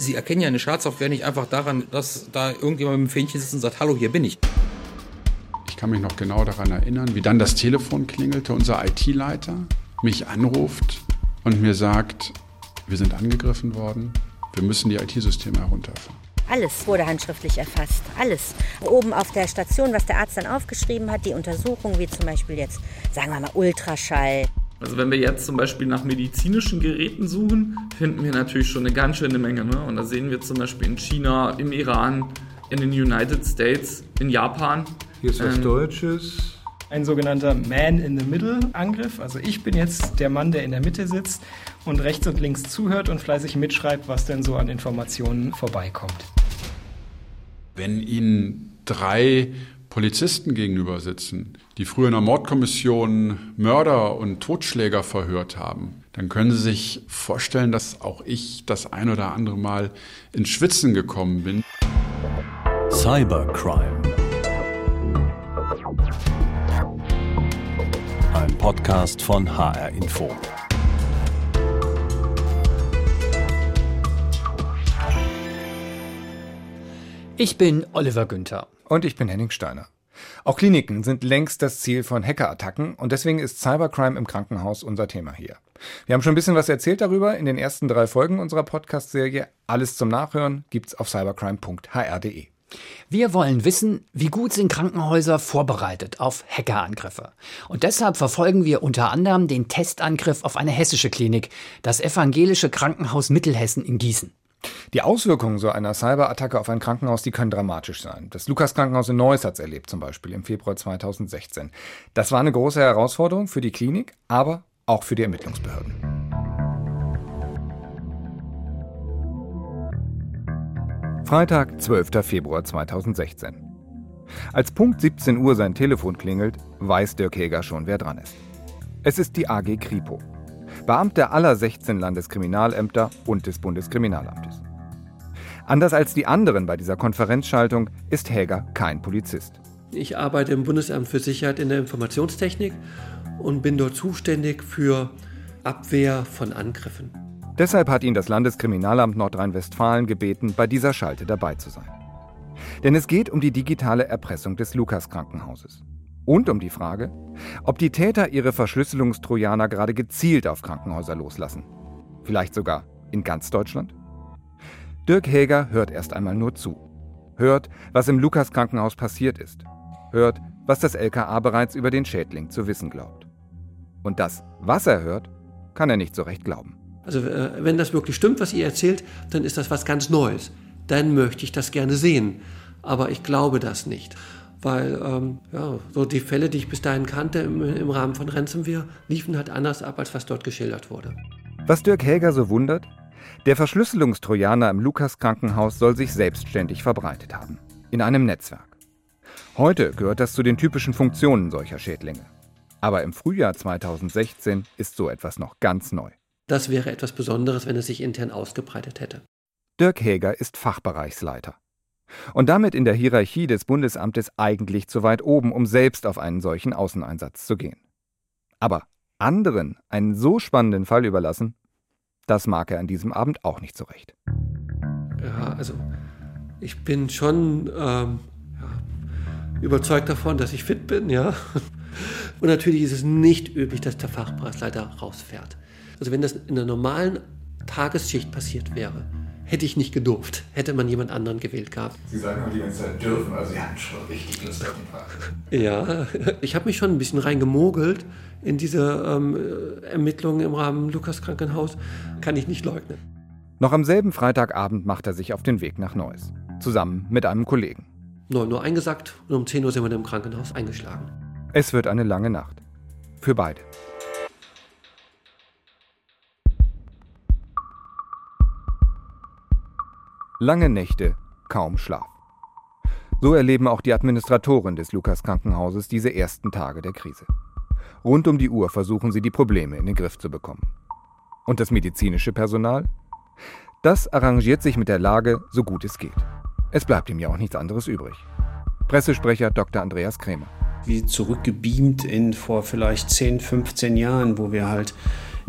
Sie erkennen ja eine Schadsoftware nicht einfach daran, dass da irgendjemand mit dem Fähnchen sitzt und sagt, hallo, hier bin ich. Ich kann mich noch genau daran erinnern, wie dann das Telefon klingelte, unser IT-Leiter mich anruft und mir sagt, wir sind angegriffen worden, wir müssen die IT-Systeme herunterfahren. Alles wurde handschriftlich erfasst. Alles. Oben auf der Station, was der Arzt dann aufgeschrieben hat, die Untersuchung, wie zum Beispiel jetzt, sagen wir mal, Ultraschall. Also wenn wir jetzt zum Beispiel nach medizinischen Geräten suchen, finden wir natürlich schon eine ganz schöne Menge. Ne? Und da sehen wir zum Beispiel in China, im Iran, in den United States, in Japan. Hier ist was ähm, Deutsches. Ein sogenannter Man-in-the-Middle-Angriff. Also ich bin jetzt der Mann, der in der Mitte sitzt und rechts und links zuhört und fleißig mitschreibt, was denn so an Informationen vorbeikommt. Wenn Ihnen drei Polizisten gegenüber sitzen, die früher in der Mordkommission Mörder und Totschläger verhört haben, dann können Sie sich vorstellen, dass auch ich das ein oder andere Mal ins Schwitzen gekommen bin. Cybercrime. Ein Podcast von HR Info. Ich bin Oliver Günther. Und ich bin Henning Steiner. Auch Kliniken sind längst das Ziel von Hackerattacken und deswegen ist Cybercrime im Krankenhaus unser Thema hier. Wir haben schon ein bisschen was erzählt darüber in den ersten drei Folgen unserer Podcast-Serie. Alles zum Nachhören gibt's auf cybercrime.hr.de. Wir wollen wissen, wie gut sind Krankenhäuser vorbereitet auf Hackerangriffe. Und deshalb verfolgen wir unter anderem den Testangriff auf eine hessische Klinik, das evangelische Krankenhaus Mittelhessen in Gießen. Die Auswirkungen so einer Cyberattacke auf ein Krankenhaus, die können dramatisch sein. Das Lukas-Krankenhaus in Neuss hat es erlebt, zum Beispiel im Februar 2016. Das war eine große Herausforderung für die Klinik, aber auch für die Ermittlungsbehörden. Freitag, 12. Februar 2016. Als Punkt 17 Uhr sein Telefon klingelt, weiß Dirk Heger schon, wer dran ist. Es ist die AG Kripo. Beamte aller 16 Landeskriminalämter und des Bundeskriminalamtes. Anders als die anderen bei dieser Konferenzschaltung ist Häger kein Polizist. Ich arbeite im Bundesamt für Sicherheit in der Informationstechnik und bin dort zuständig für Abwehr von Angriffen. Deshalb hat ihn das Landeskriminalamt Nordrhein-Westfalen gebeten, bei dieser Schalte dabei zu sein. Denn es geht um die digitale Erpressung des Lukas-Krankenhauses. Und um die Frage, ob die Täter ihre Verschlüsselungstrojaner gerade gezielt auf Krankenhäuser loslassen. Vielleicht sogar in ganz Deutschland? Dirk Häger hört erst einmal nur zu. Hört, was im Lukas-Krankenhaus passiert ist. Hört, was das LKA bereits über den Schädling zu wissen glaubt. Und das, was er hört, kann er nicht so recht glauben. Also äh, wenn das wirklich stimmt, was ihr erzählt, dann ist das was ganz Neues. Dann möchte ich das gerne sehen. Aber ich glaube das nicht weil ähm, ja, so die Fälle, die ich bis dahin kannte im, im Rahmen von Ransomware, liefen halt anders ab, als was dort geschildert wurde. Was Dirk Häger so wundert, der Verschlüsselungstrojaner im Lukas-Krankenhaus soll sich selbstständig verbreitet haben. In einem Netzwerk. Heute gehört das zu den typischen Funktionen solcher Schädlinge. Aber im Frühjahr 2016 ist so etwas noch ganz neu. Das wäre etwas Besonderes, wenn es sich intern ausgebreitet hätte. Dirk Häger ist Fachbereichsleiter und damit in der Hierarchie des Bundesamtes eigentlich zu weit oben, um selbst auf einen solchen Außeneinsatz zu gehen. Aber anderen einen so spannenden Fall überlassen, das mag er an diesem Abend auch nicht so recht. Ja, also ich bin schon ähm, ja, überzeugt davon, dass ich fit bin, ja. Und natürlich ist es nicht üblich, dass der Fachpreisleiter rausfährt. Also wenn das in einer normalen Tagesschicht passiert wäre, hätte ich nicht gedurft, hätte man jemand anderen gewählt gehabt. Sie sagen auch die ganze Zeit dürfen, also Sie hatten schon richtig Lust auf. Ja, ich habe mich schon ein bisschen reingemogelt in diese ähm, Ermittlungen im Rahmen Lukas Krankenhaus, kann ich nicht leugnen. Noch am selben Freitagabend macht er sich auf den Weg nach Neuss, zusammen mit einem Kollegen. 9 Uhr eingesackt und um 10 Uhr sind wir im Krankenhaus eingeschlagen. Es wird eine lange Nacht. Für beide. Lange Nächte, kaum Schlaf. So erleben auch die Administratoren des Lukas Krankenhauses diese ersten Tage der Krise. Rund um die Uhr versuchen sie die Probleme in den Griff zu bekommen. Und das medizinische Personal? Das arrangiert sich mit der Lage so gut es geht. Es bleibt ihm ja auch nichts anderes übrig. Pressesprecher Dr. Andreas Krämer. Wie zurückgebeamt in vor vielleicht 10, 15 Jahren, wo wir halt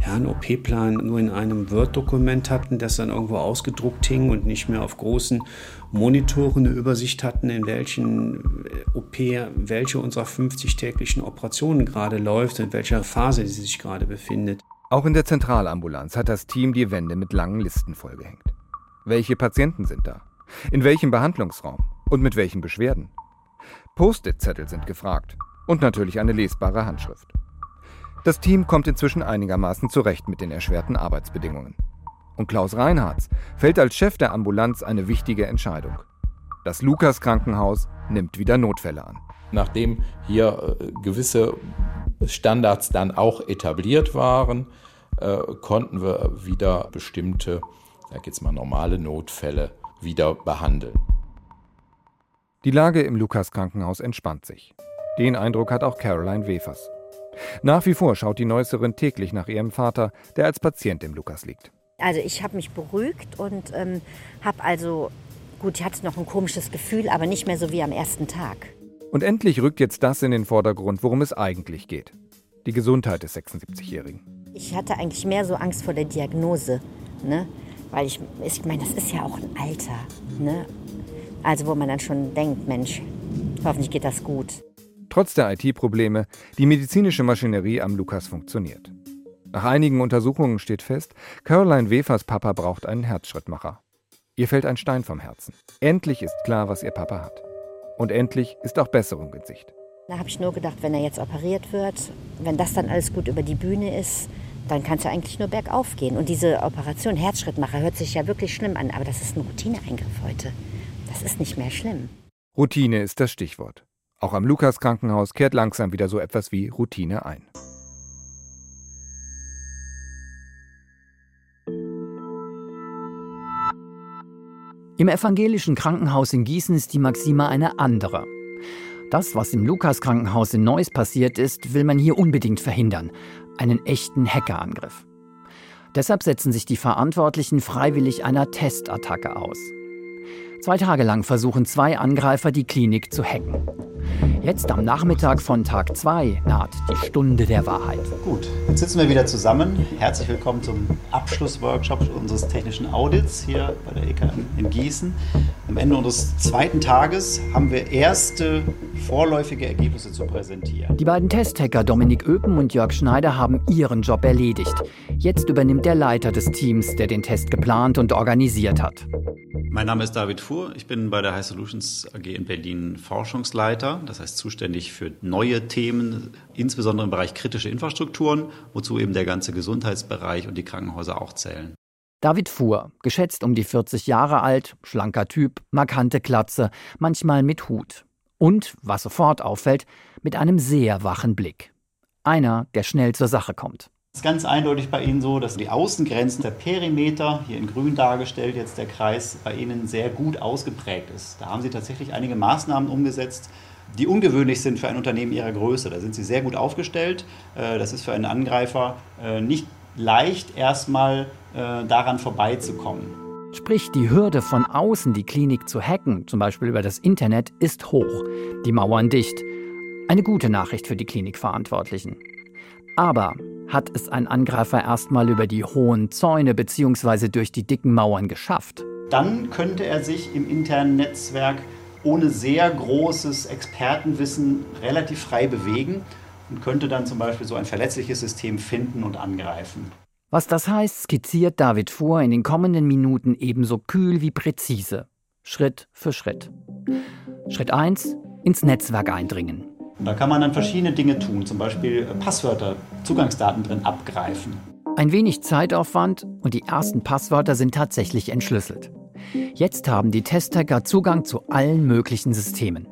ja, einen OP-Plan nur in einem Word-Dokument hatten, das dann irgendwo ausgedruckt hing und nicht mehr auf großen Monitoren eine Übersicht hatten, in welchen äh, OP welche unserer 50 täglichen Operationen gerade läuft in welcher Phase sie sich gerade befindet. Auch in der Zentralambulanz hat das Team die Wände mit langen Listen vollgehängt. Welche Patienten sind da? In welchem Behandlungsraum? Und mit welchen Beschwerden? Post-it-Zettel sind gefragt. Und natürlich eine lesbare Handschrift. Das Team kommt inzwischen einigermaßen zurecht mit den erschwerten Arbeitsbedingungen. Und Klaus Reinhardt fällt als Chef der Ambulanz eine wichtige Entscheidung. Das Lukas Krankenhaus nimmt wieder Notfälle an. Nachdem hier äh, gewisse Standards dann auch etabliert waren, äh, konnten wir wieder bestimmte, sag jetzt mal normale Notfälle wieder behandeln. Die Lage im Lukas Krankenhaus entspannt sich. Den Eindruck hat auch Caroline Wefers. Nach wie vor schaut die Neusserin täglich nach ihrem Vater, der als Patient im Lukas liegt. Also ich habe mich beruhigt und ähm, habe also, gut, ich hatte noch ein komisches Gefühl, aber nicht mehr so wie am ersten Tag. Und endlich rückt jetzt das in den Vordergrund, worum es eigentlich geht. Die Gesundheit des 76-Jährigen. Ich hatte eigentlich mehr so Angst vor der Diagnose, ne? Weil ich, ich meine, das ist ja auch ein Alter, ne? Also wo man dann schon denkt, Mensch, hoffentlich geht das gut. Trotz der IT-Probleme, die medizinische Maschinerie am Lukas funktioniert. Nach einigen Untersuchungen steht fest, Caroline Wefers Papa braucht einen Herzschrittmacher. Ihr fällt ein Stein vom Herzen. Endlich ist klar, was ihr Papa hat. Und endlich ist auch Besserung in Sicht. Da habe ich nur gedacht, wenn er jetzt operiert wird, wenn das dann alles gut über die Bühne ist, dann kann es ja eigentlich nur bergauf gehen. Und diese Operation Herzschrittmacher hört sich ja wirklich schlimm an, aber das ist ein Routineeingriff heute. Das ist nicht mehr schlimm. Routine ist das Stichwort. Auch am Lukas Krankenhaus kehrt langsam wieder so etwas wie Routine ein. Im evangelischen Krankenhaus in Gießen ist die Maxime eine andere. Das, was im Lukas-Krankenhaus in Neuss passiert ist, will man hier unbedingt verhindern. Einen echten Hackerangriff. Deshalb setzen sich die Verantwortlichen freiwillig einer Testattacke aus. Zwei Tage lang versuchen zwei Angreifer, die Klinik zu hacken. Jetzt am Nachmittag von Tag 2 naht die Stunde der Wahrheit. Gut, jetzt sitzen wir wieder zusammen. Herzlich willkommen zum Abschlussworkshop unseres technischen Audits hier bei der EK in Gießen. Am Ende unseres zweiten Tages haben wir erste vorläufige Ergebnisse zu präsentieren. Die beiden Testhacker Dominik Öpen und Jörg Schneider haben ihren Job erledigt. Jetzt übernimmt der Leiter des Teams, der den Test geplant und organisiert hat. Mein Name ist David Fuhr. Ich bin bei der High Solutions AG in Berlin Forschungsleiter. Das heißt zuständig für neue Themen, insbesondere im Bereich kritische Infrastrukturen, wozu eben der ganze Gesundheitsbereich und die Krankenhäuser auch zählen. David Fuhr, geschätzt um die 40 Jahre alt, schlanker Typ, markante Klatze, manchmal mit Hut. Und, was sofort auffällt, mit einem sehr wachen Blick. Einer, der schnell zur Sache kommt. Es ist ganz eindeutig bei Ihnen so, dass die Außengrenzen, der Perimeter, hier in grün dargestellt jetzt der Kreis, bei Ihnen sehr gut ausgeprägt ist. Da haben Sie tatsächlich einige Maßnahmen umgesetzt, die ungewöhnlich sind für ein Unternehmen Ihrer Größe. Da sind Sie sehr gut aufgestellt. Äh, das ist für einen Angreifer äh, nicht leicht, erstmal äh, daran vorbeizukommen. Sprich, die Hürde von außen die Klinik zu hacken, zum Beispiel über das Internet, ist hoch. Die Mauern dicht. Eine gute Nachricht für die Klinikverantwortlichen. Aber hat es ein Angreifer erstmal über die hohen Zäune bzw. durch die dicken Mauern geschafft. Dann könnte er sich im internen Netzwerk ohne sehr großes Expertenwissen relativ frei bewegen und könnte dann zum Beispiel so ein verletzliches System finden und angreifen. Was das heißt, skizziert David vor in den kommenden Minuten ebenso kühl wie präzise. Schritt für Schritt. Schritt 1. Ins Netzwerk eindringen. Und da kann man dann verschiedene Dinge tun, zum Beispiel äh, Passwörter, Zugangsdaten drin abgreifen. Ein wenig Zeitaufwand und die ersten Passwörter sind tatsächlich entschlüsselt. Jetzt haben die Testhacker Zugang zu allen möglichen Systemen.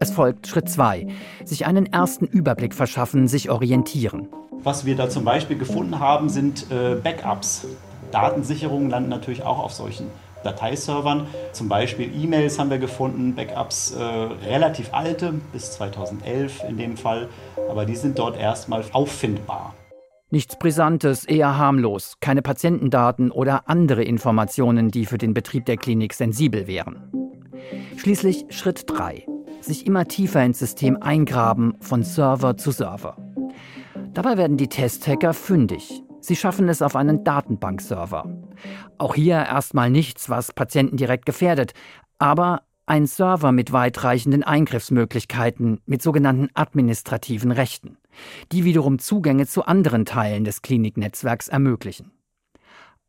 Es folgt Schritt 2. Sich einen ersten Überblick verschaffen, sich orientieren. Was wir da zum Beispiel gefunden haben, sind äh, Backups. Datensicherungen landen natürlich auch auf solchen Dateiservern. Zum Beispiel E-Mails haben wir gefunden, Backups äh, relativ alte, bis 2011 in dem Fall, aber die sind dort erstmal auffindbar. Nichts Brisantes, eher harmlos, keine Patientendaten oder andere Informationen, die für den Betrieb der Klinik sensibel wären. Schließlich Schritt 3. Sich immer tiefer ins System eingraben, von Server zu Server. Dabei werden die Testhacker fündig. Sie schaffen es auf einen Datenbankserver. Auch hier erstmal nichts, was Patienten direkt gefährdet, aber ein Server mit weitreichenden Eingriffsmöglichkeiten, mit sogenannten administrativen Rechten, die wiederum Zugänge zu anderen Teilen des Kliniknetzwerks ermöglichen.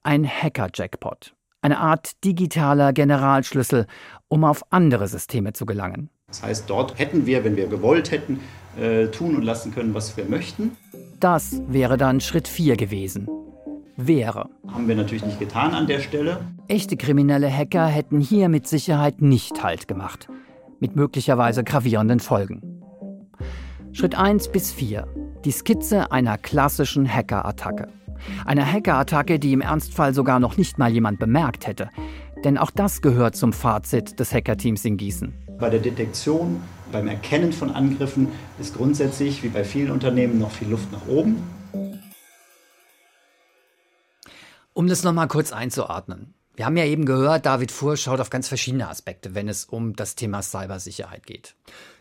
Ein Hacker-Jackpot, eine Art digitaler Generalschlüssel, um auf andere Systeme zu gelangen. Das heißt, dort hätten wir, wenn wir gewollt hätten, äh, tun und lassen können, was wir möchten. Das wäre dann Schritt 4 gewesen. Wäre. Haben wir natürlich nicht getan an der Stelle. Echte kriminelle Hacker hätten hier mit Sicherheit nicht Halt gemacht. Mit möglicherweise gravierenden Folgen. Schritt 1 bis 4. Die Skizze einer klassischen Hackerattacke. Eine Hackerattacke, die im Ernstfall sogar noch nicht mal jemand bemerkt hätte. Denn auch das gehört zum Fazit des Hackerteams in Gießen. Bei der Detektion, beim Erkennen von Angriffen ist grundsätzlich, wie bei vielen Unternehmen, noch viel Luft nach oben. Um das nochmal kurz einzuordnen. Wir haben ja eben gehört, David Fuhr schaut auf ganz verschiedene Aspekte, wenn es um das Thema Cybersicherheit geht.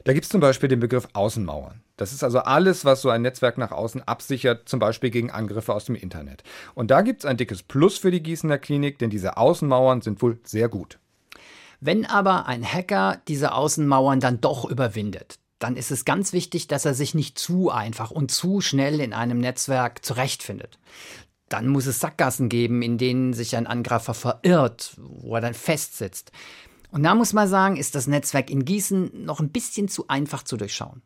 Da gibt es zum Beispiel den Begriff Außenmauern. Das ist also alles, was so ein Netzwerk nach außen absichert, zum Beispiel gegen Angriffe aus dem Internet. Und da gibt es ein dickes Plus für die Gießener Klinik, denn diese Außenmauern sind wohl sehr gut. Wenn aber ein Hacker diese Außenmauern dann doch überwindet, dann ist es ganz wichtig, dass er sich nicht zu einfach und zu schnell in einem Netzwerk zurechtfindet. Dann muss es Sackgassen geben, in denen sich ein Angreifer verirrt, wo er dann festsitzt. Und da muss man sagen, ist das Netzwerk in Gießen noch ein bisschen zu einfach zu durchschauen.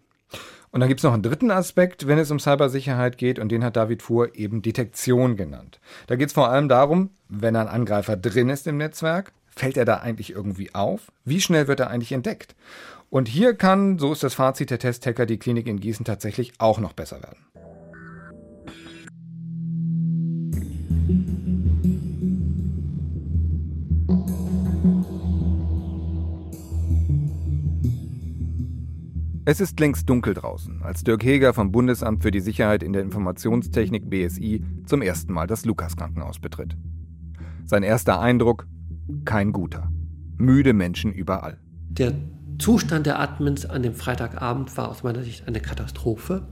Und dann gibt es noch einen dritten Aspekt, wenn es um Cybersicherheit geht, und den hat David Fuhr eben Detektion genannt. Da geht es vor allem darum, wenn ein Angreifer drin ist im Netzwerk, fällt er da eigentlich irgendwie auf? Wie schnell wird er eigentlich entdeckt? Und hier kann, so ist das Fazit der Testhacker, die Klinik in Gießen tatsächlich auch noch besser werden. Es ist längst dunkel draußen, als Dirk Heger vom Bundesamt für die Sicherheit in der Informationstechnik BSI zum ersten Mal das Lukas-Krankenhaus betritt. Sein erster Eindruck? Kein guter. Müde Menschen überall. Der Zustand der Admins an dem Freitagabend war aus meiner Sicht eine Katastrophe.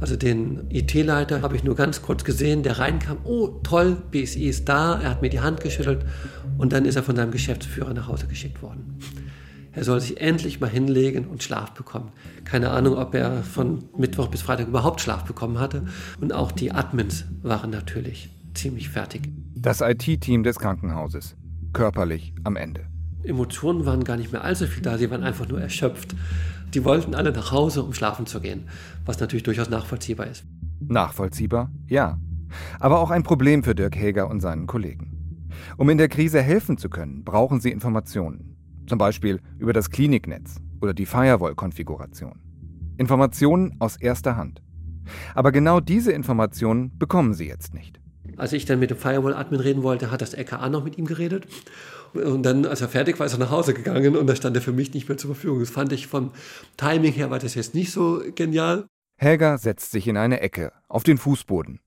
Also den IT-Leiter habe ich nur ganz kurz gesehen, der reinkam, oh toll, BSI ist da, er hat mir die Hand geschüttelt und dann ist er von seinem Geschäftsführer nach Hause geschickt worden. Er soll sich endlich mal hinlegen und Schlaf bekommen. Keine Ahnung, ob er von Mittwoch bis Freitag überhaupt Schlaf bekommen hatte. Und auch die Admins waren natürlich ziemlich fertig. Das IT-Team des Krankenhauses. Körperlich am Ende. Emotionen waren gar nicht mehr allzu viel da, sie waren einfach nur erschöpft. Die wollten alle nach Hause, um schlafen zu gehen, was natürlich durchaus nachvollziehbar ist. Nachvollziehbar? Ja. Aber auch ein Problem für Dirk Häger und seinen Kollegen. Um in der Krise helfen zu können, brauchen sie Informationen. Zum Beispiel über das Kliniknetz oder die Firewall-Konfiguration. Informationen aus erster Hand. Aber genau diese Informationen bekommen sie jetzt nicht. Als ich dann mit dem Firewall-Admin reden wollte, hat das LKA noch mit ihm geredet. Und dann, als er fertig war, ist er nach Hause gegangen und da stand er für mich nicht mehr zur Verfügung. Das fand ich vom Timing her war das jetzt nicht so genial. Helga setzt sich in eine Ecke, auf den Fußboden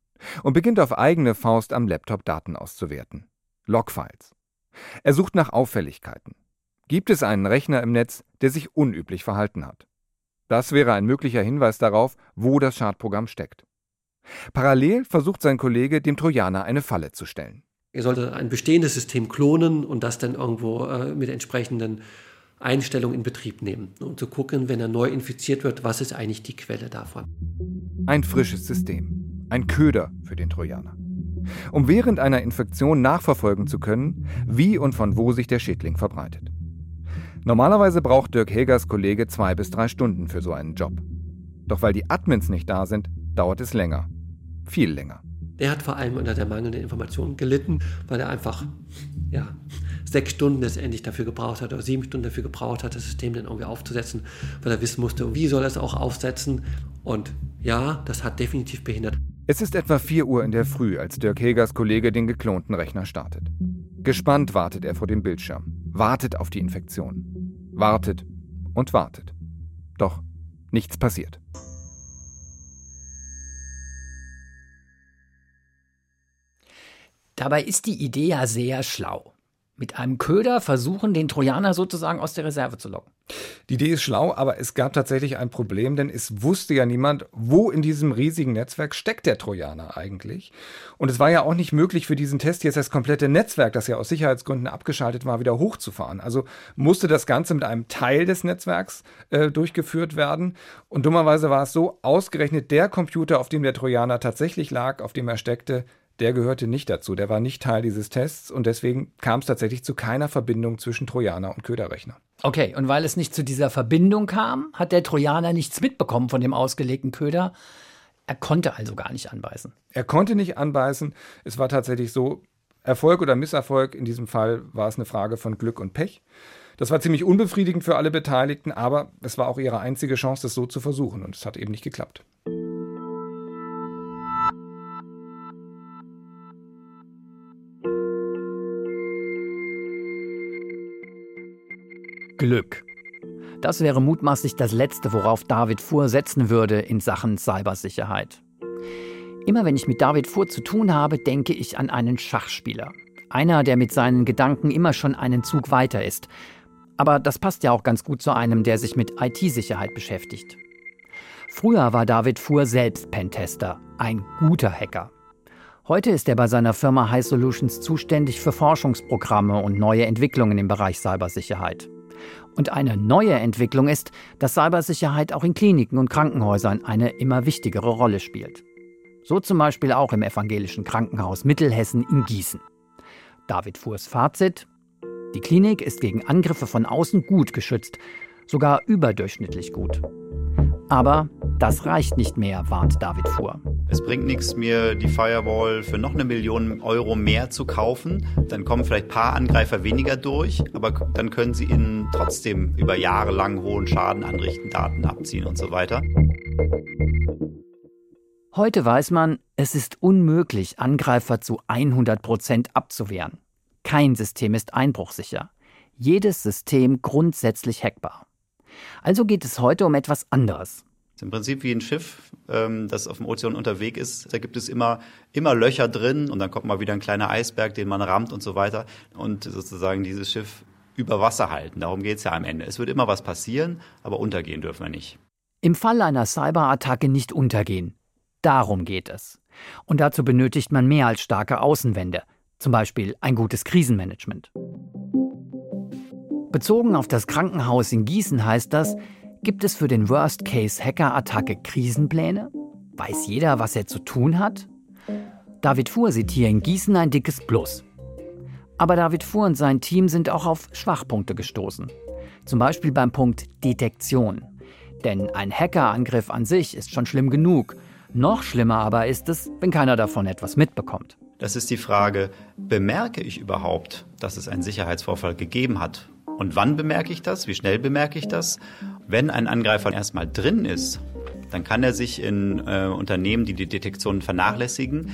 und beginnt auf eigene Faust am Laptop Daten auszuwerten. Logfiles. Er sucht nach Auffälligkeiten. Gibt es einen Rechner im Netz, der sich unüblich verhalten hat? Das wäre ein möglicher Hinweis darauf, wo das Schadprogramm steckt. Parallel versucht sein Kollege, dem Trojaner eine Falle zu stellen. Er sollte ein bestehendes System klonen und das dann irgendwo äh, mit entsprechenden Einstellungen in Betrieb nehmen, um zu gucken, wenn er neu infiziert wird, was ist eigentlich die Quelle davon. Ein frisches System, ein Köder für den Trojaner. Um während einer Infektion nachverfolgen zu können, wie und von wo sich der Schädling verbreitet. Normalerweise braucht Dirk Hegers Kollege zwei bis drei Stunden für so einen Job. Doch weil die Admins nicht da sind, dauert es länger. Viel länger. Der hat vor allem unter der mangelnden Information gelitten, weil er einfach ja, sechs Stunden letztendlich dafür gebraucht hat oder sieben Stunden dafür gebraucht hat, das System dann irgendwie aufzusetzen, weil er wissen musste, wie soll er es auch aufsetzen. Und ja, das hat definitiv behindert. Es ist etwa 4 Uhr in der Früh, als Dirk Hegers Kollege den geklonten Rechner startet. Gespannt wartet er vor dem Bildschirm, wartet auf die Infektion, wartet und wartet. Doch nichts passiert. Dabei ist die Idee ja sehr schlau. Mit einem Köder versuchen, den Trojaner sozusagen aus der Reserve zu locken. Die Idee ist schlau, aber es gab tatsächlich ein Problem, denn es wusste ja niemand, wo in diesem riesigen Netzwerk steckt der Trojaner eigentlich. Und es war ja auch nicht möglich für diesen Test jetzt das komplette Netzwerk, das ja aus Sicherheitsgründen abgeschaltet war, wieder hochzufahren. Also musste das Ganze mit einem Teil des Netzwerks äh, durchgeführt werden. Und dummerweise war es so, ausgerechnet der Computer, auf dem der Trojaner tatsächlich lag, auf dem er steckte, der gehörte nicht dazu. Der war nicht Teil dieses Tests und deswegen kam es tatsächlich zu keiner Verbindung zwischen Trojaner und Köderrechner. Okay, und weil es nicht zu dieser Verbindung kam, hat der Trojaner nichts mitbekommen von dem ausgelegten Köder. Er konnte also gar nicht anbeißen. Er konnte nicht anbeißen. Es war tatsächlich so, Erfolg oder Misserfolg, in diesem Fall war es eine Frage von Glück und Pech. Das war ziemlich unbefriedigend für alle Beteiligten, aber es war auch ihre einzige Chance, das so zu versuchen und es hat eben nicht geklappt. Glück. Das wäre mutmaßlich das Letzte, worauf David Fuhr setzen würde in Sachen Cybersicherheit. Immer wenn ich mit David Fuhr zu tun habe, denke ich an einen Schachspieler. Einer, der mit seinen Gedanken immer schon einen Zug weiter ist. Aber das passt ja auch ganz gut zu einem, der sich mit IT-Sicherheit beschäftigt. Früher war David Fuhr selbst Pentester, ein guter Hacker. Heute ist er bei seiner Firma High Solutions zuständig für Forschungsprogramme und neue Entwicklungen im Bereich Cybersicherheit. Und eine neue Entwicklung ist, dass Cybersicherheit auch in Kliniken und Krankenhäusern eine immer wichtigere Rolle spielt. So zum Beispiel auch im evangelischen Krankenhaus Mittelhessen in Gießen. David Fuhrs Fazit: Die Klinik ist gegen Angriffe von außen gut geschützt, sogar überdurchschnittlich gut. Aber das reicht nicht mehr, warnt David Fuhr. Es bringt nichts, mir die Firewall für noch eine Million Euro mehr zu kaufen. Dann kommen vielleicht ein paar Angreifer weniger durch, aber dann können sie ihnen trotzdem über Jahre lang hohen Schaden anrichten, Daten abziehen und so weiter. Heute weiß man, es ist unmöglich, Angreifer zu 100 Prozent abzuwehren. Kein System ist einbruchsicher. Jedes System grundsätzlich hackbar. Also geht es heute um etwas anderes. Im Prinzip wie ein Schiff, ähm, das auf dem Ozean unterwegs ist. Da gibt es immer, immer Löcher drin und dann kommt mal wieder ein kleiner Eisberg, den man rammt und so weiter. Und sozusagen dieses Schiff über Wasser halten. Darum geht es ja am Ende. Es wird immer was passieren, aber untergehen dürfen wir nicht. Im Fall einer Cyberattacke nicht untergehen. Darum geht es. Und dazu benötigt man mehr als starke Außenwände, zum Beispiel ein gutes Krisenmanagement. Bezogen auf das Krankenhaus in Gießen heißt das, gibt es für den Worst-Case-Hacker-Attacke Krisenpläne? Weiß jeder, was er zu tun hat? David Fuhr sieht hier in Gießen ein dickes Plus. Aber David Fuhr und sein Team sind auch auf Schwachpunkte gestoßen. Zum Beispiel beim Punkt Detektion. Denn ein Hackerangriff an sich ist schon schlimm genug. Noch schlimmer aber ist es, wenn keiner davon etwas mitbekommt. Das ist die Frage, bemerke ich überhaupt, dass es einen Sicherheitsvorfall gegeben hat? Und wann bemerke ich das? Wie schnell bemerke ich das? Wenn ein Angreifer erstmal drin ist, dann kann er sich in äh, Unternehmen, die die Detektion vernachlässigen,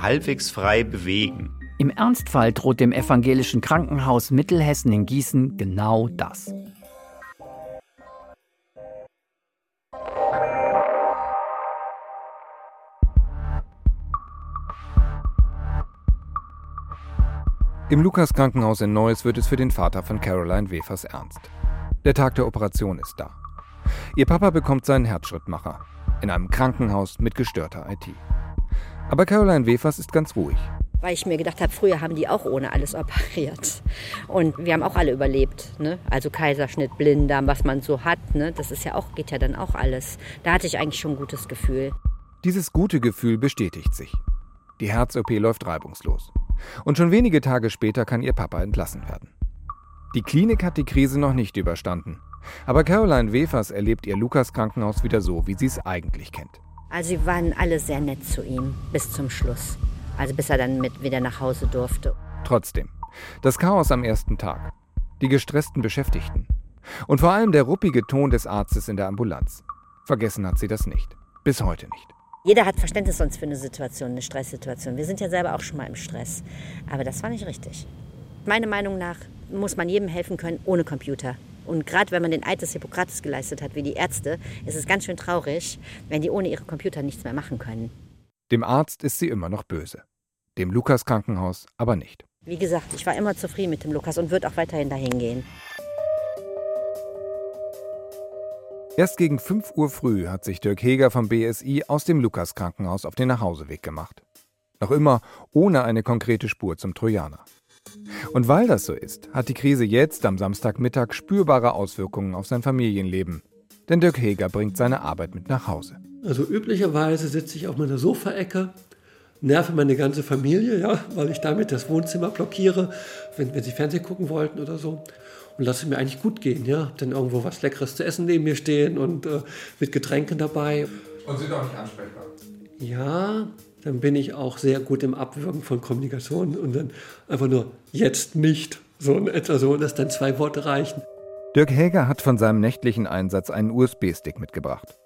halbwegs frei bewegen. Im Ernstfall droht dem evangelischen Krankenhaus Mittelhessen in Gießen genau das. Im Lukas-Krankenhaus in Neuss wird es für den Vater von Caroline Wefers ernst. Der Tag der Operation ist da. Ihr Papa bekommt seinen Herzschrittmacher in einem Krankenhaus mit gestörter IT. Aber Caroline Wefers ist ganz ruhig. Weil ich mir gedacht habe, früher haben die auch ohne alles operiert. Und wir haben auch alle überlebt. Ne? Also Kaiserschnitt, Blinddarm, was man so hat. Ne? Das ist ja auch, geht ja dann auch alles. Da hatte ich eigentlich schon ein gutes Gefühl. Dieses gute Gefühl bestätigt sich. Die Herz-OP läuft reibungslos. Und schon wenige Tage später kann ihr Papa entlassen werden. Die Klinik hat die Krise noch nicht überstanden. Aber Caroline Wefers erlebt ihr Lukas-Krankenhaus wieder so, wie sie es eigentlich kennt. Also sie waren alle sehr nett zu ihm bis zum Schluss. Also bis er dann mit wieder nach Hause durfte. Trotzdem, das Chaos am ersten Tag, die gestressten Beschäftigten und vor allem der ruppige Ton des Arztes in der Ambulanz. Vergessen hat sie das nicht. Bis heute nicht. Jeder hat Verständnis sonst für eine Situation, eine Stresssituation. Wir sind ja selber auch schon mal im Stress. Aber das war nicht richtig. Meiner Meinung nach muss man jedem helfen können ohne Computer. Und gerade wenn man den Eid des Hippokrates geleistet hat, wie die Ärzte, ist es ganz schön traurig, wenn die ohne ihre Computer nichts mehr machen können. Dem Arzt ist sie immer noch böse. Dem Lukas Krankenhaus aber nicht. Wie gesagt, ich war immer zufrieden mit dem Lukas und würde auch weiterhin dahin gehen. Erst gegen 5 Uhr früh hat sich Dirk Heger vom BSI aus dem Lukas-Krankenhaus auf den Nachhauseweg gemacht. Noch immer ohne eine konkrete Spur zum Trojaner. Und weil das so ist, hat die Krise jetzt am Samstagmittag spürbare Auswirkungen auf sein Familienleben. Denn Dirk Heger bringt seine Arbeit mit nach Hause. Also üblicherweise sitze ich auf meiner Sofaecke, nerve meine ganze Familie, ja, weil ich damit das Wohnzimmer blockiere, wenn, wenn sie Fernsehen gucken wollten oder so. Und lasse mir eigentlich gut gehen, ja. Hab dann irgendwo was Leckeres zu essen neben mir stehen und äh, mit Getränken dabei. Und sind auch nicht ansprechbar. Ja, dann bin ich auch sehr gut im Abwürgen von Kommunikation und dann einfach nur jetzt nicht. So in etwa so, dass dann zwei Worte reichen. Dirk Häger hat von seinem nächtlichen Einsatz einen USB-Stick mitgebracht.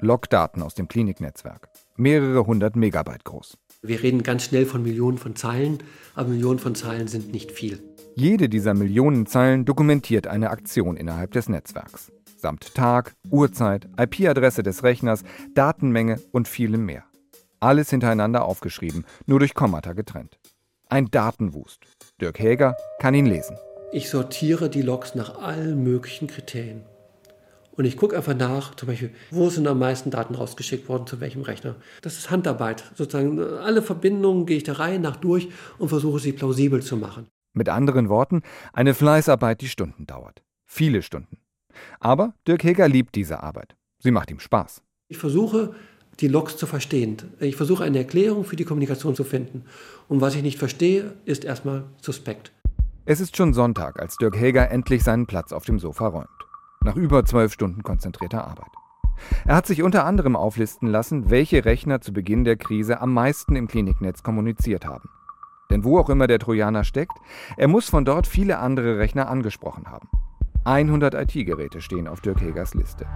Logdaten aus dem Kliniknetzwerk. Mehrere hundert Megabyte groß. Wir reden ganz schnell von Millionen von Zeilen, aber Millionen von Zeilen sind nicht viel. Jede dieser Millionen Zeilen dokumentiert eine Aktion innerhalb des Netzwerks. Samt Tag, Uhrzeit, IP-Adresse des Rechners, Datenmenge und vielem mehr. Alles hintereinander aufgeschrieben, nur durch Kommata getrennt. Ein Datenwust. Dirk Häger kann ihn lesen. Ich sortiere die Logs nach allen möglichen Kriterien. Und ich gucke einfach nach, zum Beispiel, wo sind am meisten Daten rausgeschickt worden, zu welchem Rechner. Das ist Handarbeit. Sozusagen alle Verbindungen gehe ich der Reihe nach durch und versuche sie plausibel zu machen. Mit anderen Worten, eine Fleißarbeit, die Stunden dauert. Viele Stunden. Aber Dirk Heger liebt diese Arbeit. Sie macht ihm Spaß. Ich versuche, die Logs zu verstehen. Ich versuche eine Erklärung für die Kommunikation zu finden. Und was ich nicht verstehe, ist erstmal suspekt. Es ist schon Sonntag, als Dirk Heger endlich seinen Platz auf dem Sofa räumt. Nach über zwölf Stunden konzentrierter Arbeit. Er hat sich unter anderem auflisten lassen, welche Rechner zu Beginn der Krise am meisten im Kliniknetz kommuniziert haben. Denn wo auch immer der Trojaner steckt, er muss von dort viele andere Rechner angesprochen haben. 100 IT-Geräte stehen auf Dirk Hegers Liste.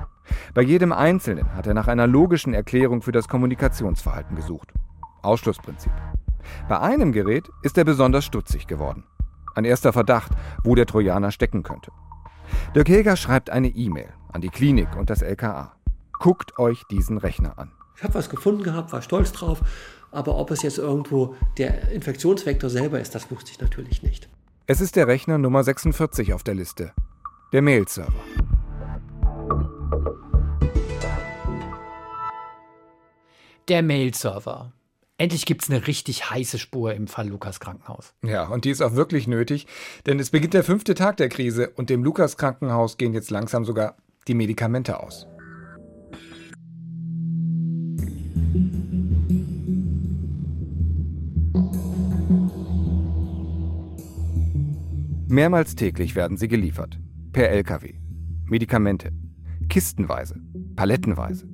Bei jedem einzelnen hat er nach einer logischen Erklärung für das Kommunikationsverhalten gesucht. Ausschlussprinzip. Bei einem Gerät ist er besonders stutzig geworden. Ein erster Verdacht, wo der Trojaner stecken könnte. Dirk Heger schreibt eine E-Mail an die Klinik und das LKA. Guckt euch diesen Rechner an. Ich habe was gefunden gehabt, war stolz drauf, aber ob es jetzt irgendwo der Infektionsvektor selber ist, das wusste ich natürlich nicht. Es ist der Rechner Nummer 46 auf der Liste, der Mail-Server. Der Mail-Server. Endlich gibt es eine richtig heiße Spur im Fall Lukas Krankenhaus. Ja, und die ist auch wirklich nötig, denn es beginnt der fünfte Tag der Krise und dem Lukas Krankenhaus gehen jetzt langsam sogar die Medikamente aus. Mehrmals täglich werden sie geliefert. Per Lkw. Medikamente. Kistenweise. Palettenweise.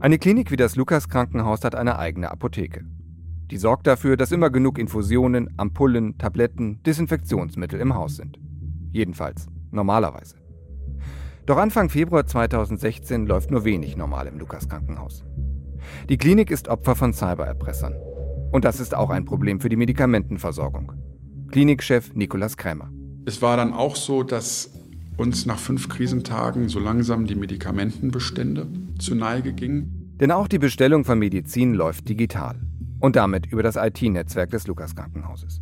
Eine Klinik wie das Lukas Krankenhaus hat eine eigene Apotheke. Die sorgt dafür, dass immer genug Infusionen, Ampullen, Tabletten, Desinfektionsmittel im Haus sind. Jedenfalls, normalerweise. Doch Anfang Februar 2016 läuft nur wenig normal im Lukas Krankenhaus. Die Klinik ist Opfer von Cybererpressern. Und das ist auch ein Problem für die Medikamentenversorgung. Klinikchef Nikolas Krämer. Es war dann auch so, dass uns nach fünf Krisentagen so langsam die Medikamentenbestände zu Neige gingen. Denn auch die Bestellung von Medizin läuft digital und damit über das IT-Netzwerk des Lukas Krankenhauses.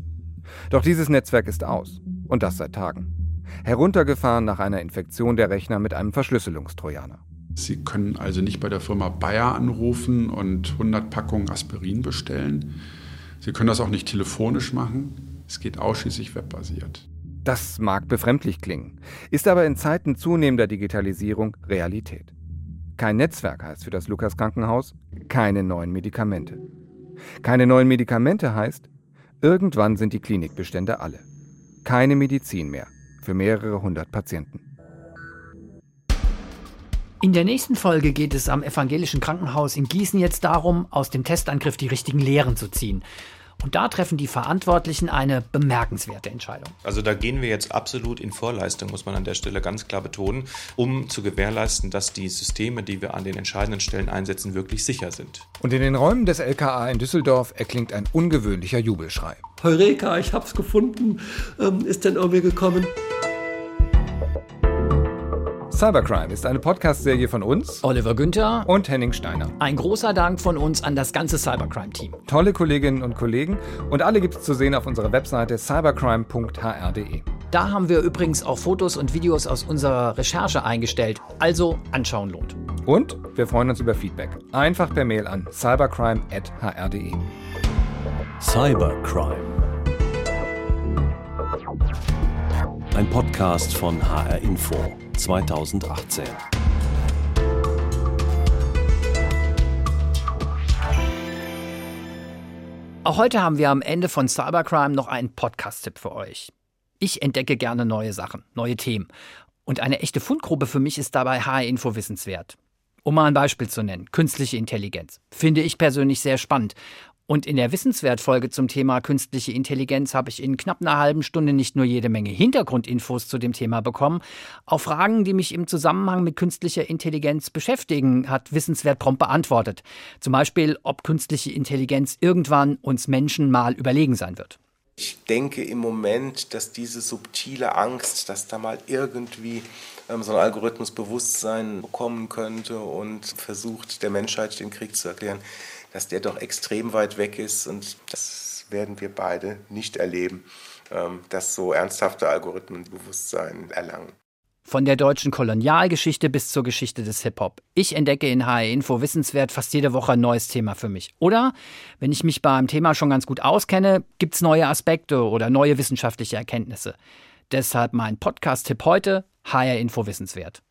Doch dieses Netzwerk ist aus und das seit Tagen. Heruntergefahren nach einer Infektion der Rechner mit einem Verschlüsselungstrojaner. Sie können also nicht bei der Firma Bayer anrufen und 100 Packungen Aspirin bestellen. Sie können das auch nicht telefonisch machen. Es geht ausschließlich webbasiert. Das mag befremdlich klingen, ist aber in Zeiten zunehmender Digitalisierung Realität. Kein Netzwerk heißt für das Lukas Krankenhaus keine neuen Medikamente. Keine neuen Medikamente heißt, irgendwann sind die Klinikbestände alle. Keine Medizin mehr für mehrere hundert Patienten. In der nächsten Folge geht es am evangelischen Krankenhaus in Gießen jetzt darum, aus dem Testangriff die richtigen Lehren zu ziehen. Und da treffen die Verantwortlichen eine bemerkenswerte Entscheidung. Also da gehen wir jetzt absolut in Vorleistung, muss man an der Stelle ganz klar betonen, um zu gewährleisten, dass die Systeme, die wir an den entscheidenden Stellen einsetzen, wirklich sicher sind. Und in den Räumen des LKA in Düsseldorf erklingt ein ungewöhnlicher Jubelschrei. Heureka, ich hab's gefunden, ähm, ist denn irgendwie gekommen. Cybercrime ist eine Podcast-Serie von uns, Oliver Günther und Henning Steiner. Ein großer Dank von uns an das ganze Cybercrime-Team. Tolle Kolleginnen und Kollegen und alle gibt es zu sehen auf unserer Webseite cybercrime.hr.de. Da haben wir übrigens auch Fotos und Videos aus unserer Recherche eingestellt. Also anschauen lohnt. Und wir freuen uns über Feedback. Einfach per Mail an cybercrime.hr.de. Cybercrime. Ein Podcast von HR Info 2018. Auch heute haben wir am Ende von Cybercrime noch einen Podcast-Tipp für euch. Ich entdecke gerne neue Sachen, neue Themen. Und eine echte Fundgrube für mich ist dabei HR Info wissenswert. Um mal ein Beispiel zu nennen, künstliche Intelligenz. Finde ich persönlich sehr spannend. Und in der Wissenswertfolge zum Thema künstliche Intelligenz habe ich in knapp einer halben Stunde nicht nur jede Menge Hintergrundinfos zu dem Thema bekommen, auch Fragen, die mich im Zusammenhang mit künstlicher Intelligenz beschäftigen, hat Wissenswert prompt beantwortet. Zum Beispiel, ob künstliche Intelligenz irgendwann uns Menschen mal überlegen sein wird. Ich denke im Moment, dass diese subtile Angst, dass da mal irgendwie ähm, so ein Algorithmus Bewusstsein bekommen könnte und versucht, der Menschheit den Krieg zu erklären, dass der doch extrem weit weg ist und das werden wir beide nicht erleben, ähm, dass so ernsthafte Algorithmen Bewusstsein erlangen. Von der deutschen Kolonialgeschichte bis zur Geschichte des Hip-Hop. Ich entdecke in HR Info Wissenswert fast jede Woche ein neues Thema für mich. Oder, wenn ich mich beim Thema schon ganz gut auskenne, gibt es neue Aspekte oder neue wissenschaftliche Erkenntnisse. Deshalb mein Podcast-Tipp heute, HR Info Wissenswert.